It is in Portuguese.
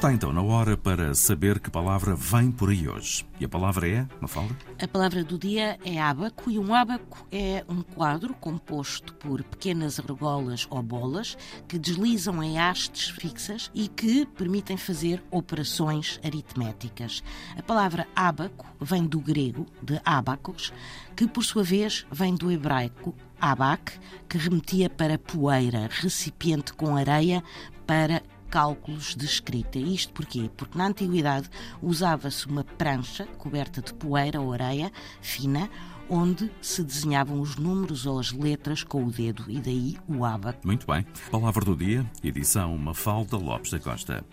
Está então na hora para saber que palavra vem por aí hoje. E a palavra é, Mafalda? A palavra do dia é ábaco e um ábaco é um quadro composto por pequenas argolas ou bolas que deslizam em hastes fixas e que permitem fazer operações aritméticas. A palavra ábaco vem do grego, de abacos, que por sua vez vem do hebraico abac, que remetia para poeira, recipiente com areia para cálculos de escrita. Isto porquê? Porque na antiguidade usava-se uma prancha coberta de poeira ou areia fina, onde se desenhavam os números ou as letras com o dedo, e daí o. Muito bem. Palavra do dia, edição Mafalda Lopes da Costa.